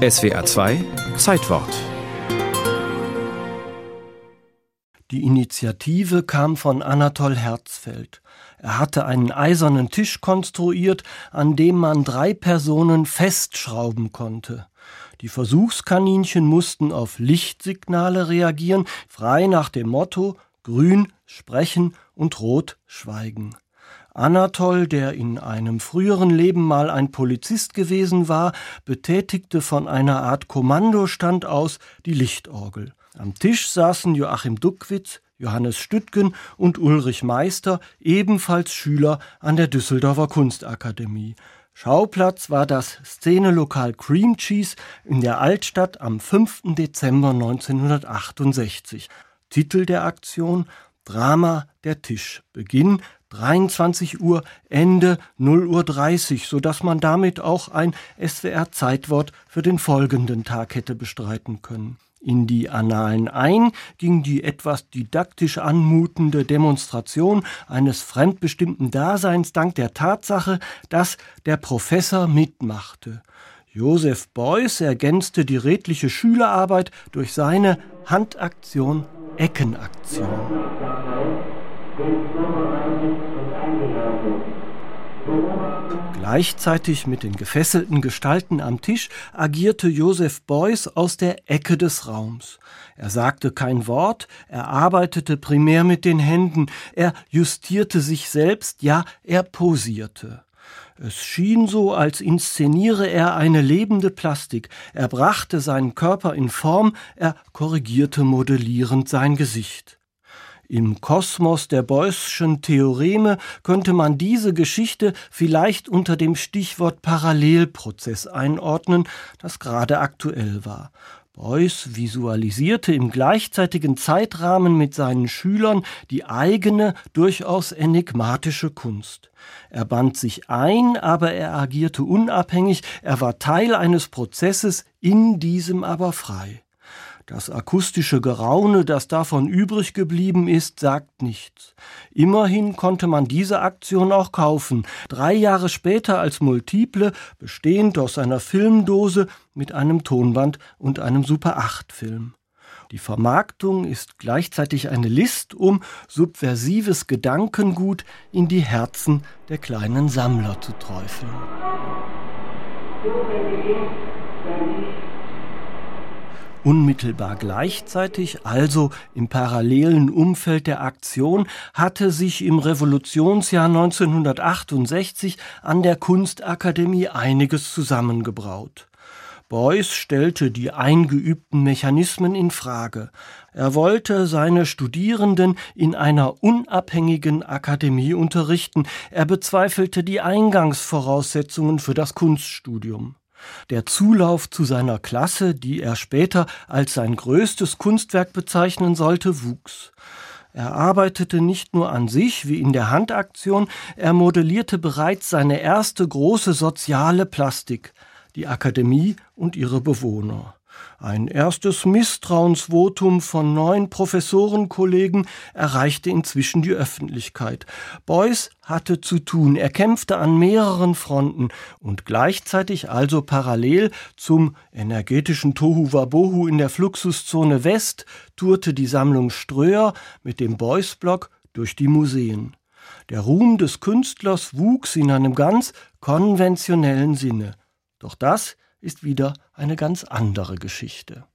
SWR 2 Zeitwort Die Initiative kam von Anatol Herzfeld. Er hatte einen eisernen Tisch konstruiert, an dem man drei Personen festschrauben konnte. Die Versuchskaninchen mussten auf Lichtsignale reagieren, frei nach dem Motto Grün sprechen und Rot schweigen. Anatol, der in einem früheren Leben mal ein Polizist gewesen war, betätigte von einer Art Kommandostand aus die Lichtorgel. Am Tisch saßen Joachim Duckwitz, Johannes Stüttgen und Ulrich Meister, ebenfalls Schüler an der Düsseldorfer Kunstakademie. Schauplatz war das Szenelokal Cream Cheese in der Altstadt am 5. Dezember 1968. Titel der Aktion Drama der Tisch. Beginn 23 Uhr, Ende 0 Uhr 30, sodass man damit auch ein SWR-Zeitwort für den folgenden Tag hätte bestreiten können. In die Annalen ein ging die etwas didaktisch anmutende Demonstration eines fremdbestimmten Daseins dank der Tatsache, dass der Professor mitmachte. Josef Beuys ergänzte die redliche Schülerarbeit durch seine Handaktion Eckenaktion. Gleichzeitig mit den gefesselten Gestalten am Tisch agierte Josef Beuys aus der Ecke des Raums. Er sagte kein Wort, er arbeitete primär mit den Händen, er justierte sich selbst, ja, er posierte. Es schien so, als inszeniere er eine lebende Plastik. Er brachte seinen Körper in Form, er korrigierte modellierend sein Gesicht. Im Kosmos der Beuyschen Theoreme könnte man diese Geschichte vielleicht unter dem Stichwort Parallelprozess einordnen, das gerade aktuell war. Beuys visualisierte im gleichzeitigen Zeitrahmen mit seinen Schülern die eigene, durchaus enigmatische Kunst. Er band sich ein, aber er agierte unabhängig, er war Teil eines Prozesses, in diesem aber frei. Das akustische Geraune, das davon übrig geblieben ist, sagt nichts. Immerhin konnte man diese Aktion auch kaufen, drei Jahre später als Multiple, bestehend aus einer Filmdose mit einem Tonband und einem Super 8 Film. Die Vermarktung ist gleichzeitig eine List, um subversives Gedankengut in die Herzen der kleinen Sammler zu träufeln. Unmittelbar gleichzeitig, also im parallelen Umfeld der Aktion, hatte sich im Revolutionsjahr 1968 an der Kunstakademie einiges zusammengebraut. Beuys stellte die eingeübten Mechanismen in Frage. Er wollte seine Studierenden in einer unabhängigen Akademie unterrichten. Er bezweifelte die Eingangsvoraussetzungen für das Kunststudium. Der Zulauf zu seiner Klasse, die er später als sein größtes Kunstwerk bezeichnen sollte, wuchs. Er arbeitete nicht nur an sich wie in der Handaktion, er modellierte bereits seine erste große soziale Plastik, die Akademie und ihre Bewohner. Ein erstes Misstrauensvotum von neun Professorenkollegen erreichte inzwischen die Öffentlichkeit. Beuys hatte zu tun, er kämpfte an mehreren Fronten und gleichzeitig also parallel zum energetischen Tohu Wabohu in der Fluxuszone West tourte die Sammlung Ströer mit dem Beuys-Block durch die Museen. Der Ruhm des Künstlers wuchs in einem ganz konventionellen Sinne. Doch das ist wieder eine ganz andere Geschichte.